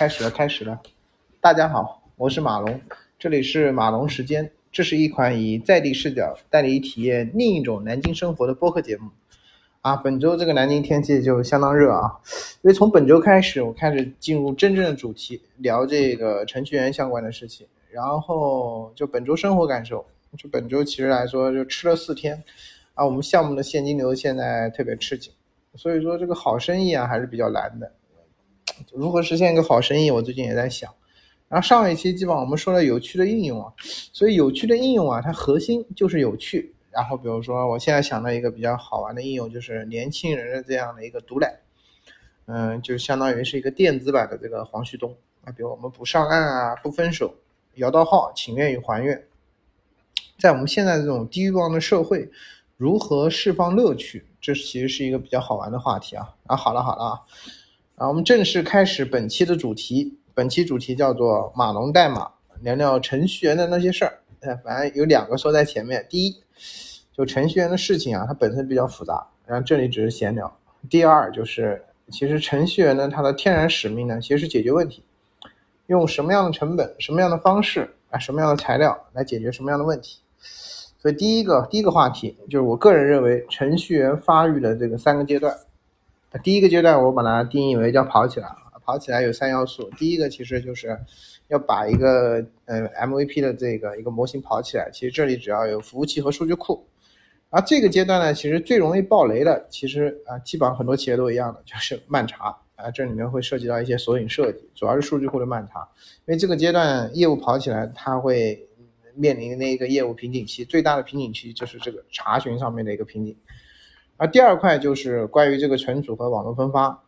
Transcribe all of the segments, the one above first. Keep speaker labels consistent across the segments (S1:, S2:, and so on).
S1: 开始了，开始了。大家好，我是马龙，这里是马龙时间。这是一款以在地视角带你体验另一种南京生活的播客节目。啊，本周这个南京天气就相当热啊，因为从本周开始，我开始进入真正的主题，聊这个程序员相关的事情。然后就本周生活感受，就本周其实来说就吃了四天，啊，我们项目的现金流现在特别吃紧，所以说这个好生意啊还是比较难的。如何实现一个好生意？我最近也在想。然后上一期基本上我们说了有趣的应用啊，所以有趣的应用啊，它核心就是有趣。然后比如说我现在想到一个比较好玩的应用，就是年轻人的这样的一个毒奶，嗯，就相当于是一个电子版的这个黄旭东啊。比如我们不上岸啊，不分手，摇到号，请愿与还愿。在我们现在这种低欲望的社会，如何释放乐趣？这其实是一个比较好玩的话题啊。啊，好了好了啊。啊，我们正式开始本期的主题。本期主题叫做“码农代码”，聊聊程序员的那些事儿。哎，反正有两个说在前面。第一，就程序员的事情啊，它本身比较复杂，然后这里只是闲聊。第二，就是其实程序员呢，他的天然使命呢，其实是解决问题，用什么样的成本、什么样的方式啊、什么样的材料来解决什么样的问题。所以第一个第一个话题就是我个人认为程序员发育的这个三个阶段。第一个阶段，我把它定义为叫跑起来跑起来有三要素，第一个其实就是要把一个呃 MVP 的这个一个模型跑起来。其实这里只要有服务器和数据库。而这个阶段呢，其实最容易爆雷的，其实啊，基本上很多企业都一样的，就是慢查啊。这里面会涉及到一些索引设计，主要是数据库的慢查。因为这个阶段业务跑起来，它会面临那个业务瓶颈期，最大的瓶颈期就是这个查询上面的一个瓶颈。而第二块就是关于这个存储和网络分发，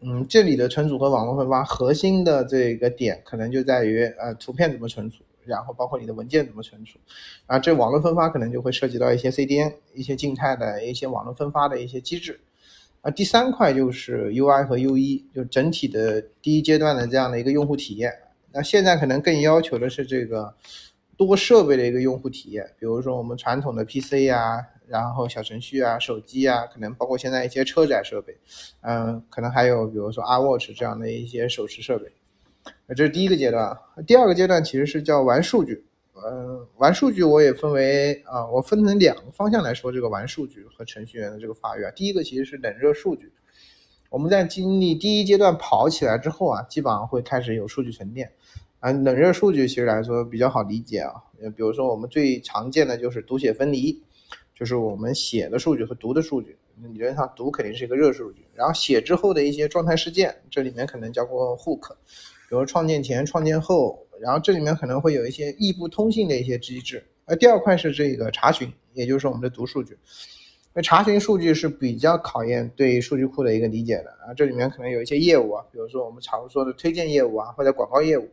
S1: 嗯，这里的存储和网络分发核心的这个点可能就在于，呃，图片怎么存储，然后包括你的文件怎么存储，啊，这网络分发可能就会涉及到一些 CDN、一些静态的一些网络分发的一些机制，啊，第三块就是 UI 和 UE，就整体的第一阶段的这样的一个用户体验，那现在可能更要求的是这个多设备的一个用户体验，比如说我们传统的 PC 呀。然后小程序啊、手机啊，可能包括现在一些车载设备，嗯，可能还有比如说 iWatch 这样的一些手持设备，这是第一个阶段。第二个阶段其实是叫玩数据，嗯，玩数据我也分为啊，我分成两个方向来说这个玩数据和程序员的这个发育啊。第一个其实是冷热数据，我们在经历第一阶段跑起来之后啊，基本上会开始有数据沉淀啊。冷热数据其实来说比较好理解啊，比如说我们最常见的就是读写分离。就是我们写的数据和读的数据，理论上读肯定是一个热数据，然后写之后的一些状态事件，这里面可能叫做 hook，比如创建前、创建后，然后这里面可能会有一些异步通信的一些机制。而第二块是这个查询，也就是我们的读数据。那查询数据是比较考验对数据库的一个理解的啊，这里面可能有一些业务啊，比如说我们常说的推荐业务啊，或者广告业务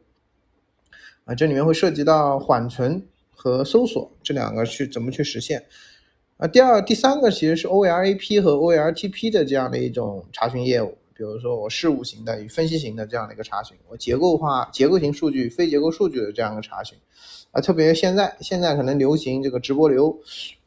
S1: 啊，这里面会涉及到缓存和搜索这两个去怎么去实现。啊，第二、第三个其实是 OLAP 和 OLTP 的这样的一种查询业务，比如说我事务型的与分析型的这样的一个查询，我结构化、结构型数据、非结构数据的这样一个查询，啊，特别现在现在可能流行这个直播流，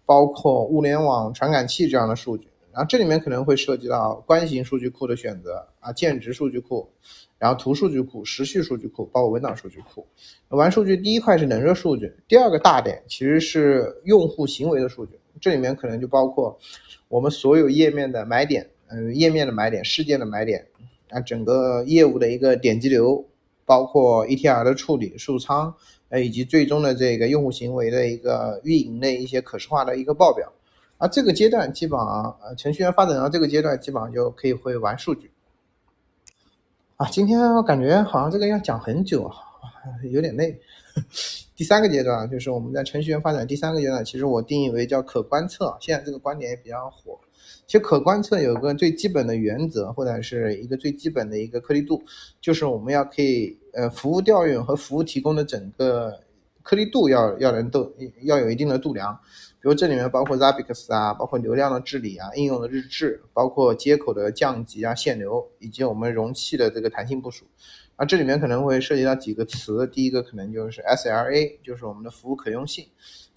S1: 包括物联网传感器这样的数据，然后这里面可能会涉及到关系型数据库的选择啊，键值数据库，然后图数据库、时序数据库，包括文档数据库。玩数据第一块是冷热数据，第二个大点其实是用户行为的数据。这里面可能就包括我们所有页面的买点，嗯，页面的买点、事件的买点，啊，整个业务的一个点击流，包括 E T R 的处理、数仓，呃，以及最终的这个用户行为的一个运营的一些可视化的一个报表。啊，这个阶段基本上，呃，程序员发展到这个阶段，基本上就可以会玩数据。啊，今天我感觉好像这个要讲很久啊，有点累。第三个阶段就是我们在程序员发展第三个阶段，其实我定义为叫可观测。现在这个观点也比较火。其实可观测有个最基本的原则，或者是一个最基本的一个颗粒度，就是我们要可以呃服务调用和服务提供的整个颗粒度要要能都要有一定的度量。比如这里面包括 Zabbix 啊，包括流量的治理啊，应用的日志，包括接口的降级啊、限流，以及我们容器的这个弹性部署。啊，这里面可能会涉及到几个词，第一个可能就是 SLA，就是我们的服务可用性；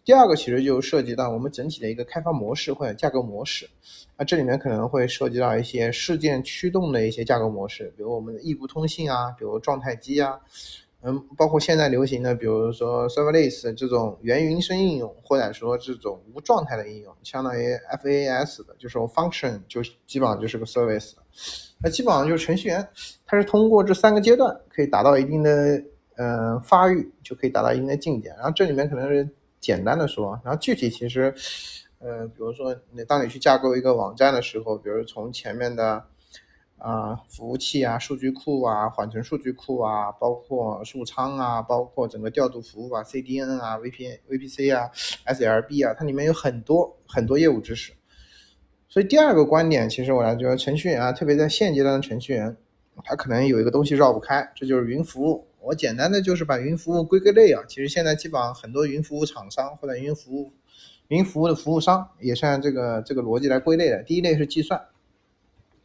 S1: 第二个其实就涉及到我们整体的一个开发模式或者架构模式。那这里面可能会涉及到一些事件驱动的一些架构模式，比如我们的异步通信啊，比如状态机啊。嗯，包括现在流行的，比如说 serverless 这种元云生应用，或者说这种无状态的应用，相当于 FAS 的，就是 function 就基本上就是个 service。那基本上就是程序员，他是通过这三个阶段可以达到一定的呃发育，就可以达到一定的境界。然后这里面可能是简单的说，然后具体其实，呃，比如说你当你去架构一个网站的时候，比如从前面的。啊，服务器啊，数据库啊，缓存数据库啊，包括数仓啊，包括整个调度服务啊，CDN 啊，VPN VPC 啊，SLB 啊，它里面有很多很多业务知识。所以第二个观点，其实我来觉得程序员啊，特别在现阶段的程序员，他可能有一个东西绕不开，这就是云服务。我简单的就是把云服务归个类啊，其实现在基本上很多云服务厂商或者云服务云服务的服务商也是按这个这个逻辑来归类的。第一类是计算。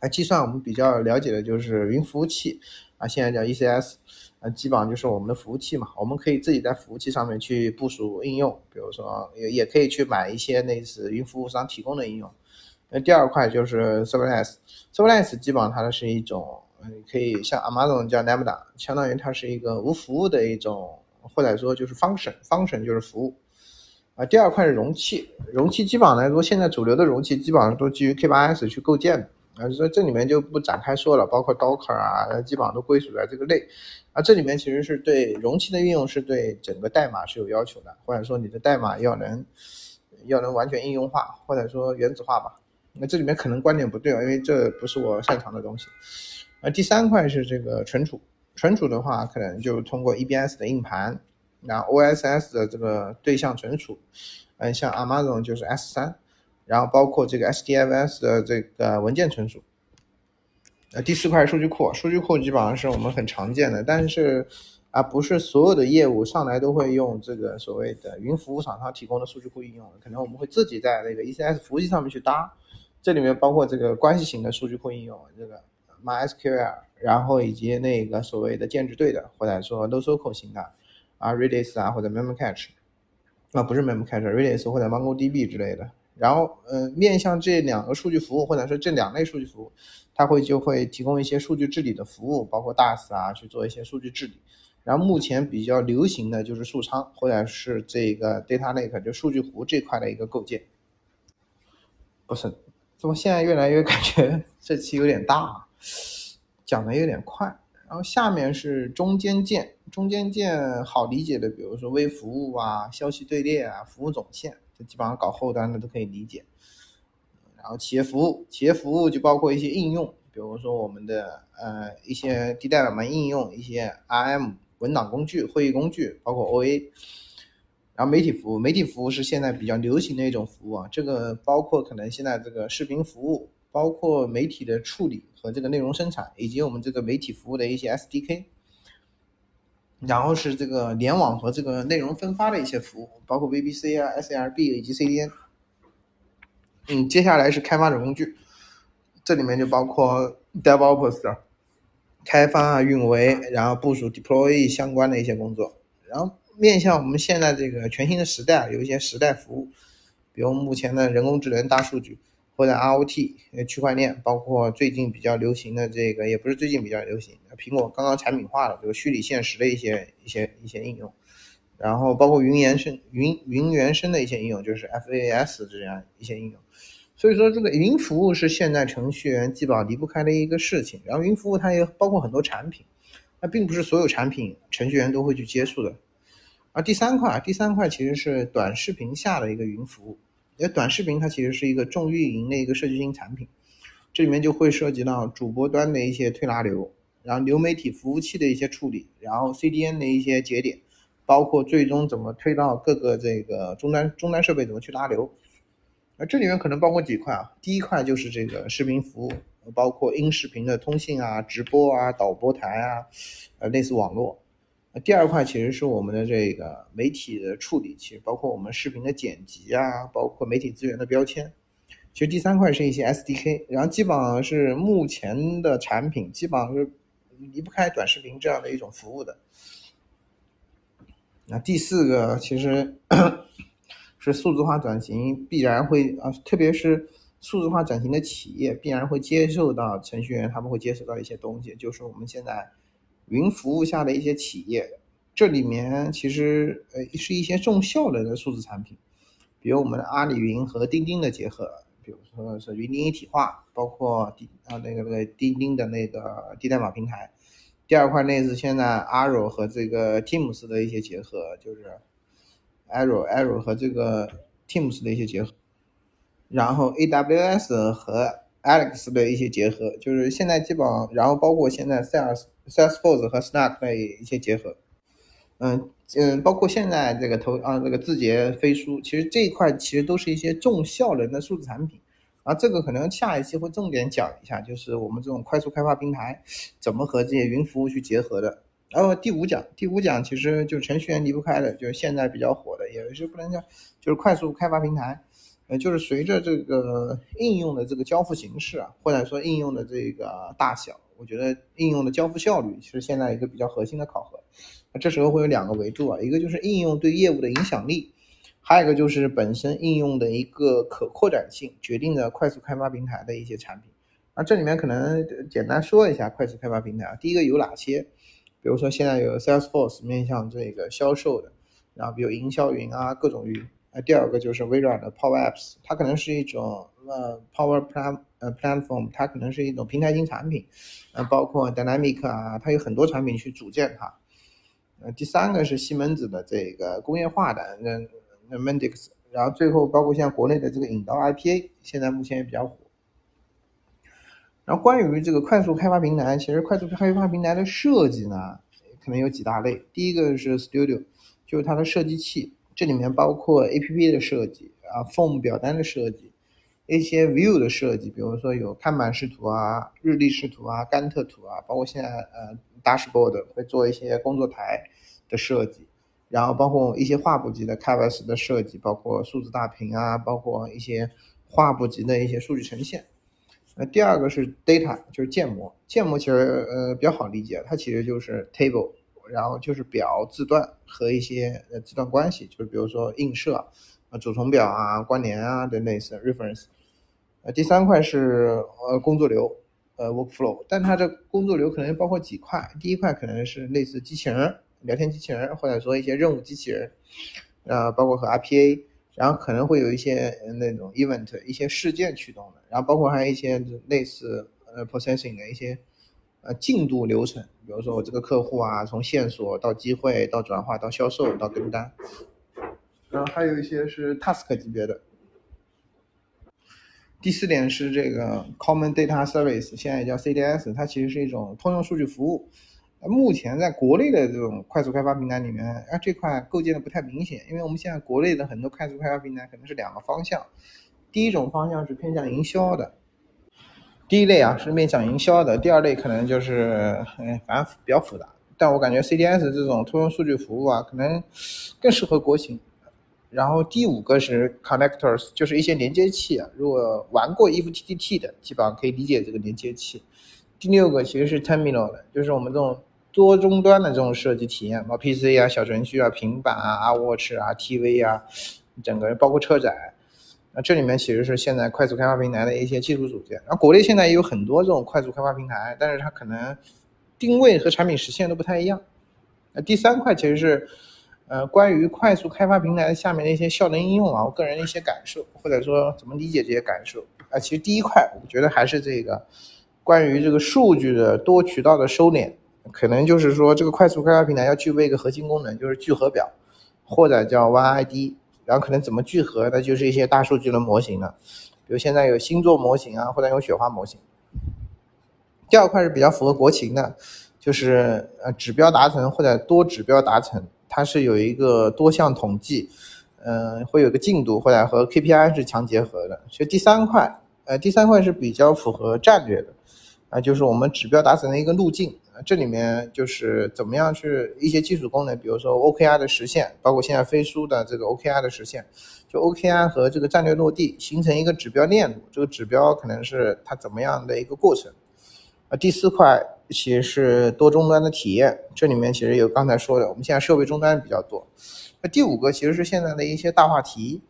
S1: 啊，计算我们比较了解的就是云服务器，啊，现在叫 ECS，啊，基本上就是我们的服务器嘛。我们可以自己在服务器上面去部署应用，比如说也也可以去买一些类似云服务商提供的应用。那第二块就是 Serverless，Serverless 基本上它是一种，嗯，可以像 Amazon 叫 Lambda，相当于它是一个无服务的一种，或者说就是 function，function 就是服务。啊，第二块是容器，容器基本上来说，现在主流的容器基本上都基于 K8s 去构建的。啊，所以这里面就不展开说了，包括 Docker 啊，基本上都归属在这个类。啊，这里面其实是对容器的运用是对整个代码是有要求的，或者说你的代码要能要能完全应用化，或者说原子化吧。那这里面可能观点不对啊，因为这不是我擅长的东西。啊，第三块是这个存储，存储的话可能就通过 EBS 的硬盘，然后 OSS 的这个对象存储，嗯，像 Amazon 就是 S3。然后包括这个 SDFS 的这个文件存储，呃，第四块数据库，数据库基本上是我们很常见的，但是啊，不是所有的业务上来都会用这个所谓的云服务厂商提供的数据库应用，可能我们会自己在那个 ECS 服务器上面去搭，这里面包括这个关系型的数据库应用，这个 MySQL，然后以及那个所谓的建制对的，或者说 NoSQL 型的啊，Redis 啊或者 Memcache，啊不是 Memcache，Redis 或者 MongoDB 之类的。然后，呃，面向这两个数据服务，或者说这两类数据服务，它会就会提供一些数据治理的服务，包括 DAS 啊，去做一些数据治理。然后目前比较流行的就是数仓，或者是这个 Data Lake，就数据湖这块的一个构建。不是，怎么现在越来越感觉这期有点大，讲的有点快。然后下面是中间件，中间件好理解的，比如说微服务啊、消息队列啊、服务总线。基本上搞后端的都可以理解，然后企业服务，企业服务就包括一些应用，比如说我们的呃一些低代码应用，一些 RM 文档工具、会议工具，包括 OA。然后媒体服务，媒体服务是现在比较流行的一种服务啊，这个包括可能现在这个视频服务，包括媒体的处理和这个内容生产，以及我们这个媒体服务的一些 SDK。然后是这个联网和这个内容分发的一些服务，包括 VPC 啊、SLB 以及 CDN。嗯，接下来是开发者工具，这里面就包括 DevOps 开发啊、运维，然后部署 Deploy 相关的一些工作。然后面向我们现在这个全新的时代，有一些时代服务，比如目前的人工智能、大数据。或者 ROT 呃区块链，包括最近比较流行的这个，也不是最近比较流行，苹果刚刚产品化了这个虚拟现实的一些一些一些应用，然后包括云原生云云原生的一些应用，就是 FAS 这样一些应用。所以说，这个云服务是现在程序员基本上离不开的一个事情。然后云服务它也包括很多产品，那并不是所有产品程序员都会去接触的。而第三块，第三块其实是短视频下的一个云服务。因为短视频它其实是一个重运营的一个设计型产品，这里面就会涉及到主播端的一些推拉流，然后流媒体服务器的一些处理，然后 CDN 的一些节点，包括最终怎么推到各个这个终端终端设备怎么去拉流，那这里面可能包括几块啊，第一块就是这个视频服务，包括音视频的通信啊、直播啊、导播台啊，呃，类似网络。第二块其实是我们的这个媒体的处理，其实包括我们视频的剪辑啊，包括媒体资源的标签。其实第三块是一些 SDK，然后基本上是目前的产品基本上是离不开短视频这样的一种服务的。那第四个其实 是数字化转型必然会啊，特别是数字化转型的企业必然会接受到程序员，他们会接受到一些东西，就是我们现在云服务下的一些企业，这里面其实呃是一些重效能的数字产品，比如我们的阿里云和钉钉的结合，比如说是云钉一体化，包括钉啊那个那个钉钉的那个低代码平台。第二块内是现在 Arrow 和这个 Teams 的一些结合，就是 Arrow Arrow 和这个 Teams 的一些结合，然后 AWS 和 Alex 的一些结合，就是现在基本上，然后包括现在 Sales Salesforce 和 Snack 的一些结合，嗯嗯，包括现在这个投啊这个字节飞书，其实这一块其实都是一些重效能的数字产品。啊，这个可能下一期会重点讲一下，就是我们这种快速开发平台怎么和这些云服务去结合的。然后第五讲，第五讲其实就程序员离不开的，就是现在比较火的，也是不能叫，就是快速开发平台。就是随着这个应用的这个交付形式啊，或者说应用的这个大小，我觉得应用的交付效率是现在一个比较核心的考核。那这时候会有两个维度啊，一个就是应用对业务的影响力。还有一个就是本身应用的一个可扩展性，决定了快速开发平台的一些产品。啊，这里面可能简单说一下快速开发平台啊。第一个有哪些？比如说现在有 Salesforce 面向这个销售的，然后比如营销云啊，各种云。啊，第二个就是微软的 Power Apps，它可能是一种呃 Power Plan 呃 Platform，它可能是一种平台型产品。呃，包括 Dynamic 啊，它有很多产品去组建它。呃，第三个是西门子的这个工业化的，那那。Mendix，然后最后包括像国内的这个引刀 IPA，现在目前也比较火。然后关于这个快速开发平台，其实快速开发平台的设计呢，可能有几大类。第一个是 Studio，就是它的设计器，这里面包括 APP 的设计啊，Form 表单的设计，一些 View 的设计，比如说有看板视图啊、日历视图啊、甘特图啊，包括现在呃 Dashboard 会做一些工作台的设计。然后包括一些画布级的 Canvas 的设计，包括数字大屏啊，包括一些画布级的一些数据呈现。那第二个是 Data，就是建模。建模其实呃比较好理解，它其实就是 Table，然后就是表字段和一些呃字段关系，就是比如说映射啊、主从表啊、关联啊的类似 Reference。呃，第三块是呃工作流，呃 Workflow，但它这工作流可能包括几块，第一块可能是类似机器人。聊天机器人，或者说一些任务机器人，呃，包括和 RPA，然后可能会有一些那种 event，一些事件驱动的，然后包括还有一些类似呃 processing 的一些呃进度流程，比如说我这个客户啊，从线索到机会到转化到销售到跟单，然后还有一些是 task 级别的。第四点是这个 common data service，现在也叫 CDS，它其实是一种通用数据服务。目前在国内的这种快速开发平台里面，啊这块构建的不太明显，因为我们现在国内的很多快速开发平台可能是两个方向，第一种方向是偏向营销的，第一类啊是面向营销的，第二类可能就是嗯反正比较复杂，但我感觉 CDS 这种通用数据服务啊可能更适合国情。然后第五个是 connectors，就是一些连接器啊，如果玩过 eFTTT 的，基本上可以理解这个连接器。第六个其实是 terminal 的，就是我们这种。多终端的这种设计体验，包括 PC 啊、小程序啊、平板啊、Watch 啊、TV 啊，整个包括车载，那这里面其实是现在快速开发平台的一些技术组件。然后国内现在也有很多这种快速开发平台，但是它可能定位和产品实现都不太一样。那第三块其实是，呃，关于快速开发平台下面的一些效能应用啊，我个人的一些感受，或者说怎么理解这些感受啊。其实第一块，我觉得还是这个关于这个数据的多渠道的收敛。可能就是说，这个快速开发平台要具备一个核心功能，就是聚合表，或者叫 YID。然后可能怎么聚合，那就是一些大数据的模型了，比如现在有星座模型啊，或者有雪花模型。第二块是比较符合国情的，就是呃指标达成或者多指标达成，它是有一个多项统计，嗯，会有个进度或者和 KPI 是强结合的。所以第三块，呃，第三块是比较符合战略的，啊，就是我们指标达成的一个路径。这里面就是怎么样去一些基础功能，比如说 OKR 的实现，包括现在飞书的这个 OKR 的实现，就 OKR 和这个战略落地形成一个指标链路，这个指标可能是它怎么样的一个过程。啊，第四块其实是多终端的体验，这里面其实有刚才说的，我们现在设备终端比较多。那第五个其实是现在的一些大话题，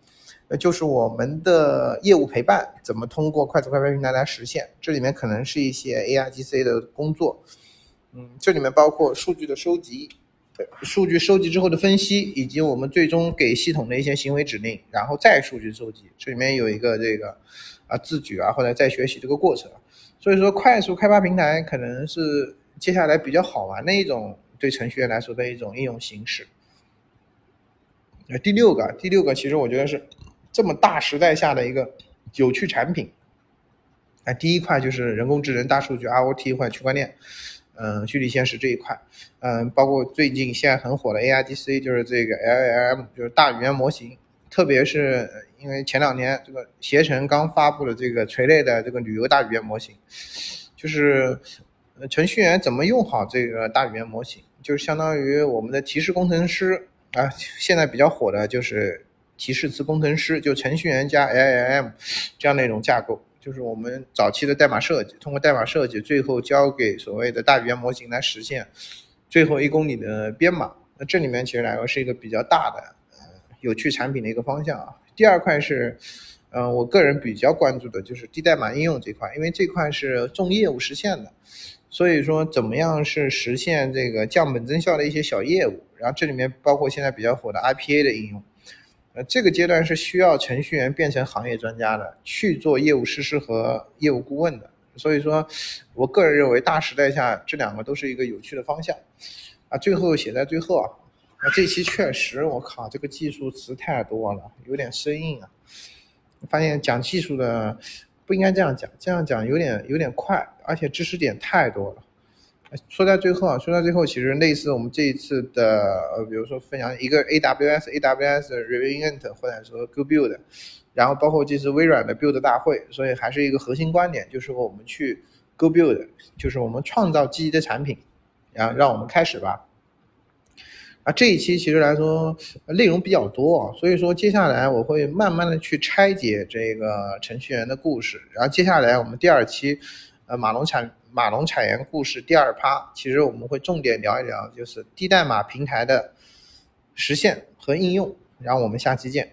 S1: 呃，就是我们的业务陪伴怎么通过快速开发平台来实现？这里面可能是一些 ARGC 的工作，嗯，这里面包括数据的收集，数据收集之后的分析，以及我们最终给系统的一些行为指令，然后再数据收集，这里面有一个这个啊自举啊或者再学习这个过程。所以说，快速开发平台可能是接下来比较好玩的一种对程序员来说的一种应用形式。呃，第六个，第六个其实我觉得是。这么大时代下的一个有趣产品，哎，第一块就是人工智能、大数据、IoT 或者区块链，嗯，虚拟现实这一块，嗯，包括最近现在很火的 A I D C，就是这个 LLM，就是大语言模型，特别是因为前两年这个携程刚发布的这个垂类的这个旅游大语言模型，就是程序员怎么用好这个大语言模型，就是相当于我们的提示工程师啊，现在比较火的就是。提示词工程师就程序员加 LLM 这样的一种架构，就是我们早期的代码设计，通过代码设计，最后交给所谓的大语言模型来实现最后一公里的编码。那这里面其实来说是一个比较大的呃有趣产品的一个方向啊。第二块是，嗯，我个人比较关注的就是低代码应用这块，因为这块是重业务实现的，所以说怎么样是实现这个降本增效的一些小业务，然后这里面包括现在比较火的 IPA 的应用。呃，这个阶段是需要程序员变成行业专家的，去做业务实施和业务顾问的。所以说，我个人认为大时代下这两个都是一个有趣的方向。啊，最后写在最后啊，啊，这期确实我靠，这个技术词太多了，有点生硬啊。发现讲技术的不应该这样讲，这样讲有点有点快，而且知识点太多了。说在最后啊，说到最后，其实类似我们这一次的，呃，比如说分享一个 AWS AWS Revaent 或者说 Go Build，然后包括这次微软的 Build 大会，所以还是一个核心观点，就是我们去 Go Build，就是我们创造积极的产品，然后让我们开始吧。啊，这一期其实来说内容比较多，所以说接下来我会慢慢的去拆解这个程序员的故事，然后接下来我们第二期，呃，马龙产。马龙产研故事第二趴，其实我们会重点聊一聊，就是低代码平台的实现和应用。然后我们下期见。